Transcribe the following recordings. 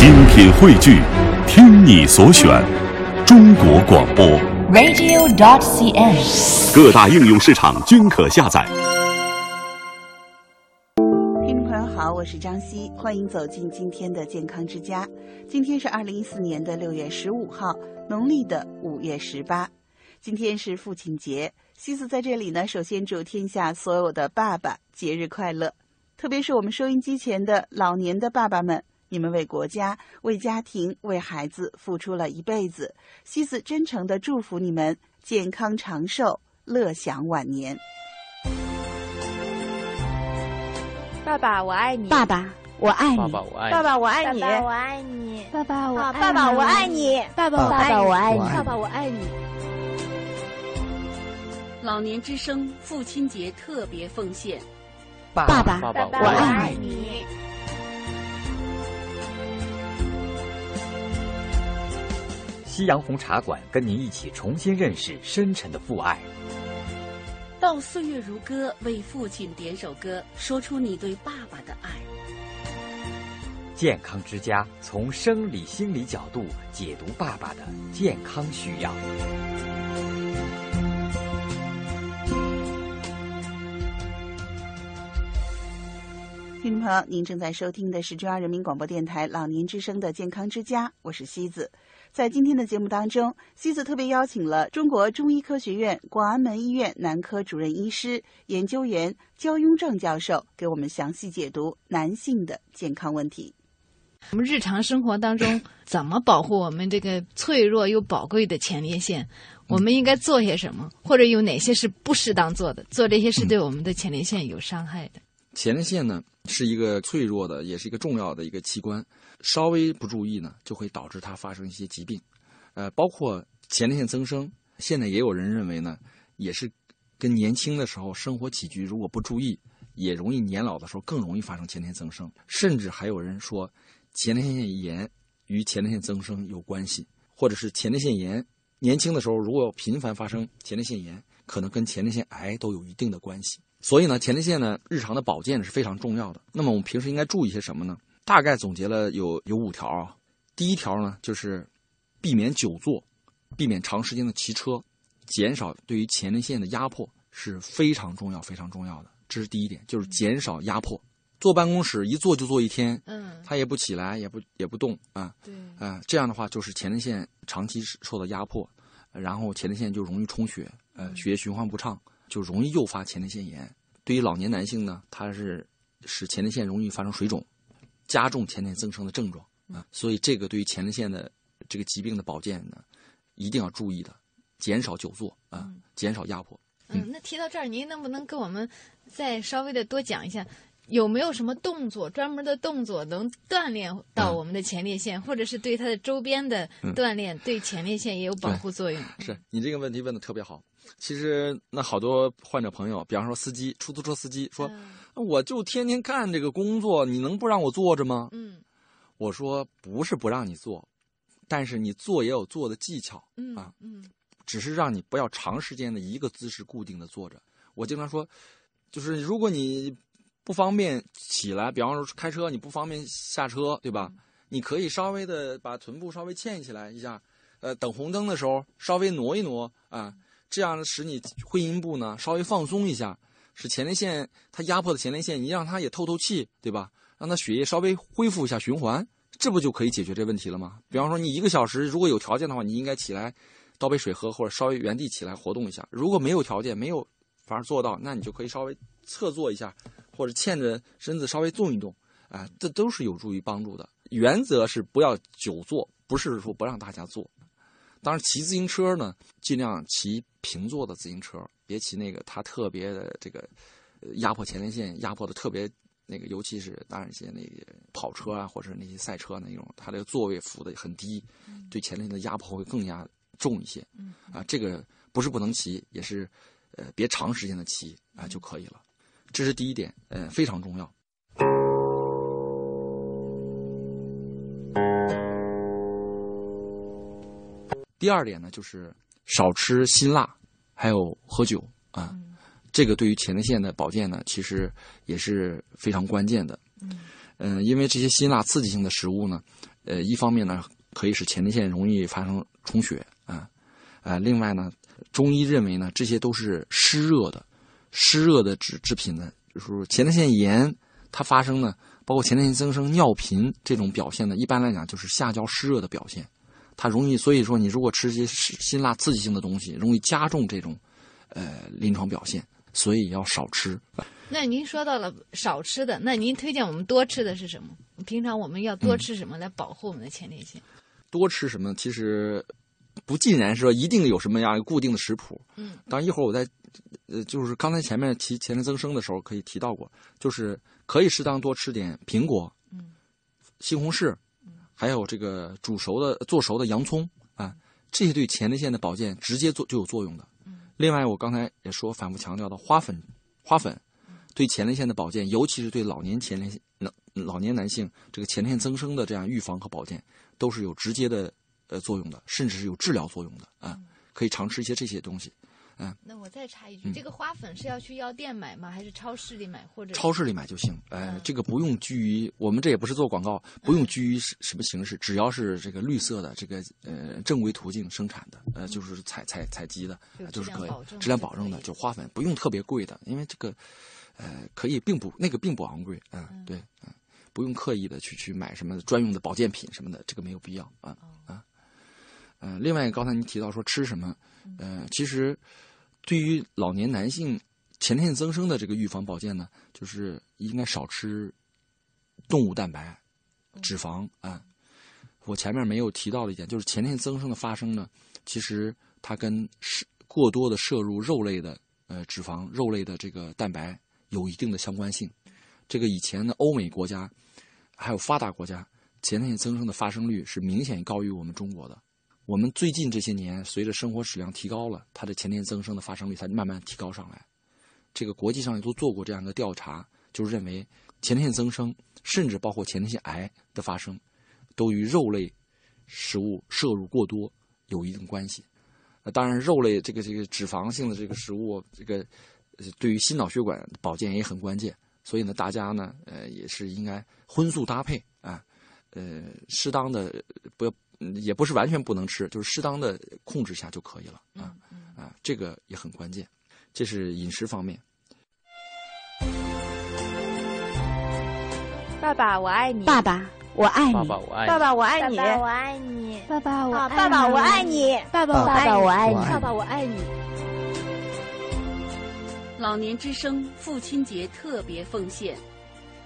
精品汇聚，听你所选，中国广播。radio.cn。各大应用市场均可下载。听众朋友好，我是张希，欢迎走进今天的健康之家。今天是二零一四年的六月十五号，农历的五月十八。今天是父亲节，西子在这里呢，首先祝天下所有的爸爸节日快乐，特别是我们收音机前的老年的爸爸们，你们为国家、为家庭、为孩子付出了一辈子，西子真诚的祝福你们健康长寿，乐享晚年。爸爸，我爱你。爸爸，我爱你。爸爸，我爱你。爸爸，我爱你。爸爸，我爱你。爸爸，我啊爸爸，我爱你。爸爸，我爱你。爸爸，我爱你。老年之声父亲节特别奉献。爸爸爸，爸爸，我爱爱你。夕阳红茶馆跟您一起重新认识深沉的父爱。到岁月如歌，为父亲点首歌，说出你对爸爸的爱。健康之家从生理心理角度解读爸爸的健康需要。听众朋友，您正在收听的是中央人民广播电台老年之声的健康之家，我是西子。在今天的节目当中，西子特别邀请了中国中医科学院广安门医院男科主任医师、研究员焦庸正教授，给我们详细解读男性的健康问题。我们日常生活当中怎么保护我们这个脆弱又宝贵的前列腺？我们应该做些什么，或者有哪些是不适当做的？做这些是对我们的前列腺有伤害的。前列腺呢是一个脆弱的，也是一个重要的一个器官，稍微不注意呢，就会导致它发生一些疾病，呃，包括前列腺增生。现在也有人认为呢，也是跟年轻的时候生活起居如果不注意，也容易年老的时候更容易发生前列腺增生。甚至还有人说，前列腺炎与前列腺增生有关系，或者是前列腺炎年轻的时候如果频繁发生前列腺炎，可能跟前列腺癌都有一定的关系。所以呢，前列腺呢，日常的保健是非常重要的。那么我们平时应该注意些什么呢？大概总结了有有五条啊。第一条呢，就是避免久坐，避免长时间的骑车，减少对于前列腺的压迫是非常重要、非常重要的。这是第一点，就是减少压迫。坐办公室一坐就坐一天，嗯，他也不起来，也不也不动啊，对，啊，这样的话就是前列腺长期受到压迫，然后前列腺就容易充血，呃，血液循环不畅。就容易诱发前列腺炎。对于老年男性呢，它是使前列腺容易发生水肿，加重前列腺增生的症状啊。所以这个对于前列腺的这个疾病的保健呢，一定要注意的，减少久坐啊，减少压迫。嗯，那提到这儿，您能不能跟我们再稍微的多讲一下，有没有什么动作专门的动作能锻炼到我们的前列腺，或者是对它的周边的锻炼，对前列腺也有保护作用？是你这个问题问的特别好。其实，那好多患者朋友，比方说司机、出租车司机说：“嗯我就天天干这个工作，你能不让我坐着吗？”嗯，我说不是不让你坐，但是你坐也有坐的技巧，嗯啊，嗯，只是让你不要长时间的一个姿势固定的坐着。我经常说，就是如果你不方便起来，比方说开车你不方便下车，对吧？你可以稍微的把臀部稍微欠起来一下，呃，等红灯的时候稍微挪一挪啊。这样使你会阴部呢稍微放松一下，使前列腺它压迫的前列腺，你让它也透透气，对吧？让它血液稍微恢复一下循环，这不就可以解决这问题了吗？比方说你一个小时如果有条件的话，你应该起来倒杯水喝，或者稍微原地起来活动一下。如果没有条件，没有法儿做到，那你就可以稍微侧坐一下，或者欠着身子稍微动一动，啊、这都是有助于帮助的。原则是不要久坐，不是说不让大家坐。当然，骑自行车呢，尽量骑平坐的自行车，别骑那个它特别的这个呃压迫前列腺压迫的特别那个，尤其是当然一些那个跑车啊，或者那些赛车那种，它这个座位扶的很低，对前列腺的压迫会更加重一些。啊，这个不是不能骑，也是呃别长时间的骑啊就可以了。这是第一点，呃非常重要。第二点呢，就是少吃辛辣，还有喝酒啊。这个对于前列腺的保健呢，其实也是非常关键的。嗯、因为这些辛辣刺激性的食物呢，呃，一方面呢，可以使前列腺容易发生充血啊，呃，另外呢，中医认为呢，这些都是湿热的，湿热的制制品呢，就是前列腺炎它发生呢，包括前列腺增生、尿频这种表现呢，一般来讲就是下焦湿热的表现，它容易，所以说你如果吃些辛辣刺激性的东西，容易加重这种呃临床表现，所以要少吃。那您说到了少吃的，那您推荐我们多吃的是什么？平常我们要多吃什么来保护我们的前列腺？多吃什么？其实不尽然是说一定有什么样固定的食谱。嗯，当然一会儿我在呃，就是刚才前面提前列增生的时候可以提到过，就是可以适当多吃点苹果，嗯，西红柿，还有这个煮熟的做熟的洋葱啊，这些对前列腺的保健直接做就有作用的。嗯，另外我刚才也说反复强调的花粉，花粉。对前列腺的保健，尤其是对老年前列腺老老年男性这个前列腺增生的这样预防和保健，都是有直接的呃作用的，甚至是有治疗作用的啊。可以尝试一些这些东西，嗯。那我再插一句，这个花粉是要去药店买吗？还是超市里买？或者超市里买就行。哎，这个不用拘于我们这也不是做广告，不用拘于什么形式，只要是这个绿色的，这个呃正规途径生产的，呃就是采采采集的，就是可以质量保证的，就花粉不用特别贵的，因为这个。呃，可以，并不那个并不昂贵，嗯，对，嗯，不用刻意的去去买什么专用的保健品什么的，这个没有必要啊啊，嗯，另外刚才您提到说吃什么，嗯，其实对于老年男性前列腺增生的这个预防保健呢，就是应该少吃动物蛋白、脂肪啊。我前面没有提到的一点，就是前列腺增生的发生呢，其实它跟摄过多的摄入肉类的呃脂肪、肉类的这个蛋白。有一定的相关性，这个以前的欧美国家，还有发达国家，前列腺增生的发生率是明显高于我们中国的。我们最近这些年，随着生活质量提高了，它的前列腺增生的发生率才慢慢提高上来。这个国际上也都做过这样的调查，就认为前列腺增生，甚至包括前列腺癌的发生，都与肉类食物摄入过多有一定关系。呃，当然，肉类这个这个脂肪性的这个食物，这个。对于心脑血管保健也很关键，所以呢，大家呢，呃，也是应该荤素搭配啊，呃，适当的不要，也不是完全不能吃，就是适当的控制下就可以了啊啊，这个也很关键，这是饮食方面。爸爸，我爱你。爸爸，我爱你。爸爸，我爱你。爸爸，我爱你。爸爸，我爱你。爸爸，我爸爸，我爱你。爸爸，我爱你。爸爸，我爱你。老年之声父亲节特别奉献，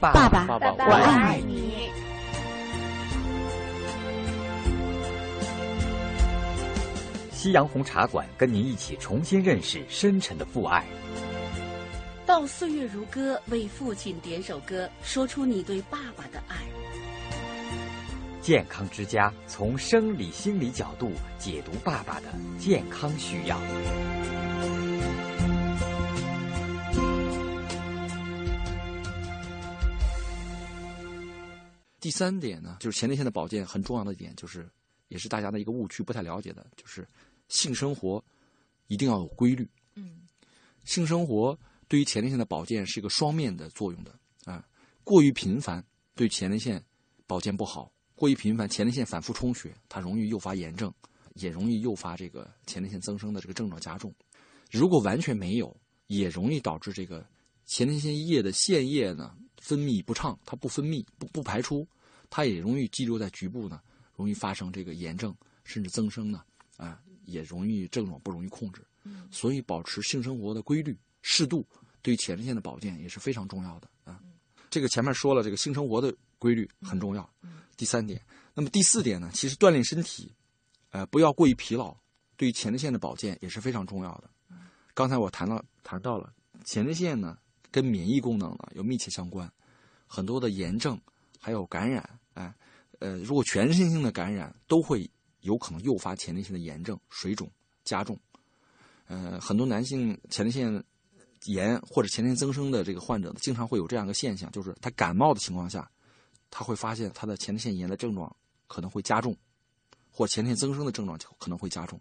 爸爸，爸爸，我爱你。夕阳红茶馆跟您一起重新认识深沉的父爱。到岁月如歌，为父亲点首歌，说出你对爸爸的爱。健康之家从生理心理角度解读爸爸的健康需要。第三点呢，就是前列腺的保健很重要的一点，就是也是大家的一个误区，不太了解的，就是性生活一定要有规律。嗯，性生活对于前列腺的保健是一个双面的作用的啊。过于频繁对前列腺保健不好，过于频繁前列腺反复充血，它容易诱发炎症，也容易诱发这个前列腺增生的这个症状加重。如果完全没有，也容易导致这个前列腺液的腺液呢。分泌不畅，它不分泌不不排出，它也容易积留在局部呢，容易发生这个炎症，甚至增生呢，啊，也容易症状不容易控制。嗯，所以保持性生活的规律、适度，对前列腺的保健也是非常重要的啊。这个前面说了，这个性生活的规律很重要。第三点，那么第四点呢，其实锻炼身体，呃，不要过于疲劳，对于前列腺的保健也是非常重要的。刚才我谈到谈到了前列腺呢。跟免疫功能呢有密切相关，很多的炎症还有感染，哎，呃，如果全身性的感染都会有可能诱发前列腺的炎症、水肿加重。呃，很多男性前列腺炎或者前列腺增生的这个患者，经常会有这样一个现象，就是他感冒的情况下，他会发现他的前列腺炎的症状可能会加重，或前列腺增生的症状可能会加重。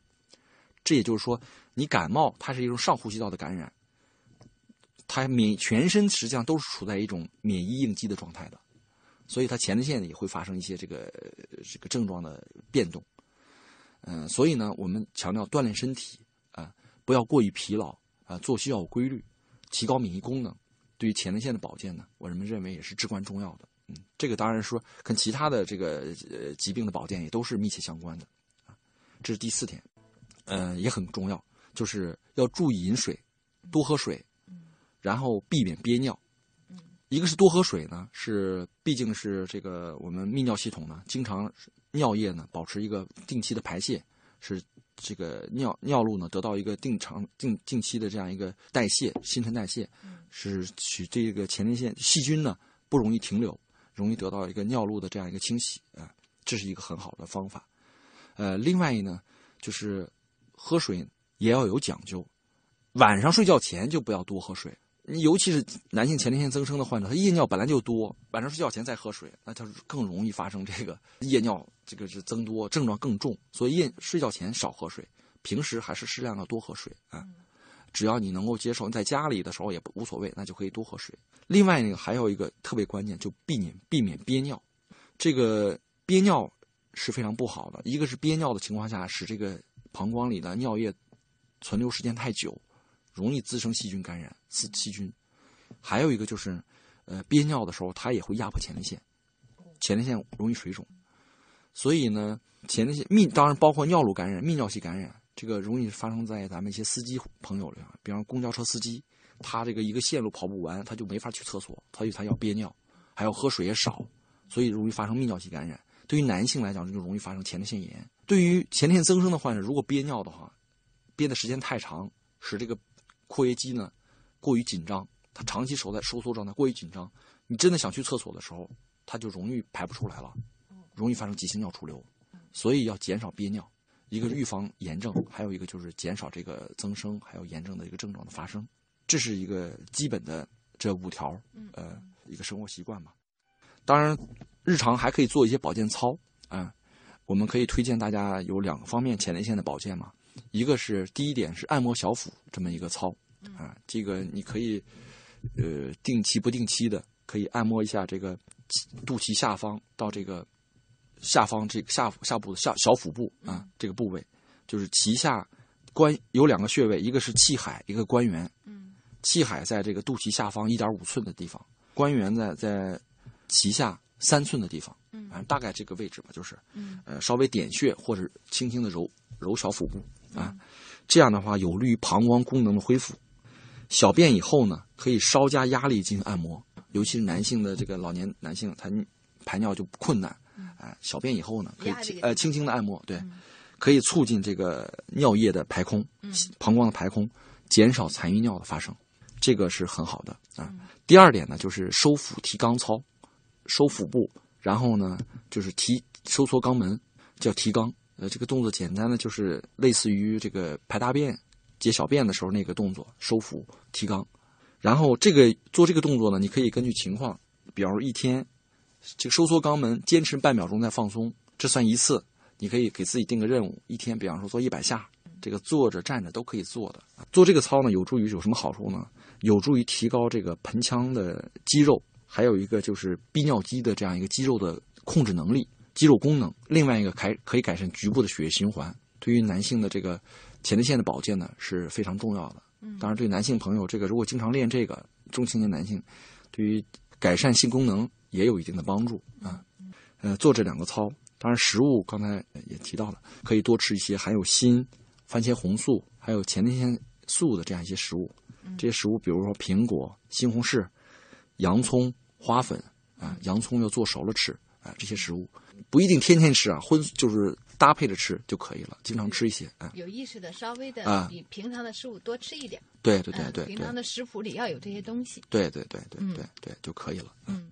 这也就是说，你感冒它是一种上呼吸道的感染。它免全身实际上都是处在一种免疫应激的状态的，所以它前列腺也会发生一些这个这个症状的变动。嗯，所以呢，我们强调锻炼身体啊，不要过于疲劳啊，作息要有规律，提高免疫功能，对于前列腺的保健呢，我们认为也是至关重要的。嗯，这个当然说跟其他的这个呃疾病的保健也都是密切相关的。啊，这是第四点，嗯，也很重要，就是要注意饮水，多喝水，然后避免憋尿。一个是多喝水呢，是毕竟是这个我们泌尿系统呢，经常尿液呢保持一个定期的排泄，是这个尿尿路呢得到一个定长定定期的这样一个代谢新陈代谢，是使这个前列腺细菌呢不容易停留，容易得到一个尿路的这样一个清洗啊，这是一个很好的方法。呃，另外一呢就是喝水也要有讲究，晚上睡觉前就不要多喝水。尤其是男性前列腺增生的患者，他夜尿本来就多，晚上睡觉前再喝水，那他更容易发生这个夜尿，这个是增多，症状更重。所以夜睡觉前少喝水，平时还是适量的多喝水啊。只要你能够接受，在家里的时候也无所谓，那就可以多喝水。另外那个还有一个特别关键，就避免避免憋尿。这个憋尿是非常不好的，一个是憋尿的情况下，使这个膀胱里的尿液存留时间太久。容易滋生细菌感染，刺细菌。还有一个就是，呃，憋尿的时候，它也会压迫前列腺，前列腺容易水肿。所以呢，前列腺泌当然包括尿路感染、泌尿系感染，这个容易发生在咱们一些司机朋友里，比方公交车司机，他这个一个线路跑不完，他就没法去厕所，所以他要憋尿，还要喝水也少，所以容易发生泌尿系感染。对于男性来讲，就容易发生前列腺炎。对于前列腺增生的患者，如果憋尿的话，憋的时间太长，使这个。括约肌呢，过于紧张，它长期守在收缩状态，过于紧张，你真的想去厕所的时候，它就容易排不出来了，容易发生急性尿出流，所以要减少憋尿。一个是预防炎症，还有一个就是减少这个增生还有炎症的一个症状的发生，这是一个基本的这五条，呃，一个生活习惯吧。当然，日常还可以做一些保健操啊，我们可以推荐大家有两个方面前列腺的保健嘛。一个是第一点是按摩小腹这么一个操，啊，这个你可以，呃，定期不定期的可以按摩一下这个肚脐下方到这个下方这个下下部的下小腹部啊这个部位，就是脐下关有两个穴位，一个是气海，一个关元。嗯，气海在这个肚脐下方一点五寸的地方，关元在在脐下三寸的地方。嗯，大概这个位置吧，就是，呃，稍微点穴或者轻轻的揉揉小腹部。啊，这样的话有利于膀胱功能的恢复。小便以后呢，可以稍加压力进行按摩，尤其是男性的这个老年男性，他排尿就困难。哎，小便以后呢，可以呃轻轻的按摩，对，可以促进这个尿液的排空，膀胱的排空，减少残余尿的发生，这个是很好的啊。第二点呢，就是收腹提肛操，收腹部，然后呢就是提收缩肛门，叫提肛。呃，这个动作简单的就是类似于这个排大便、解小便的时候那个动作，收腹提肛。然后这个做这个动作呢，你可以根据情况，比方说一天，这个收缩肛门，坚持半秒钟再放松，这算一次。你可以给自己定个任务，一天，比方说做一百下，这个坐着站着都可以做的。做这个操呢，有助于有什么好处呢？有助于提高这个盆腔的肌肉，还有一个就是逼尿肌的这样一个肌肉的控制能力。肌肉功能，另外一个改可以改善局部的血液循环，对于男性的这个前列腺的保健呢是非常重要的。当然，对男性朋友，这个如果经常练这个，中青年男性，对于改善性功能也有一定的帮助啊。呃，做这两个操，当然食物刚才也提到了，可以多吃一些含有锌、番茄红素还有前列腺素的这样一些食物。这些食物，比如说苹果、西红柿、洋葱、花粉啊，洋葱要做熟了吃啊，这些食物。不一定天天吃啊，荤就是搭配着吃就可以了，经常吃一些啊。有意识的，稍微的比平常的食物多吃一点。对对对对，平常的食谱里要有这些东西。对对对对对对就可以了。嗯。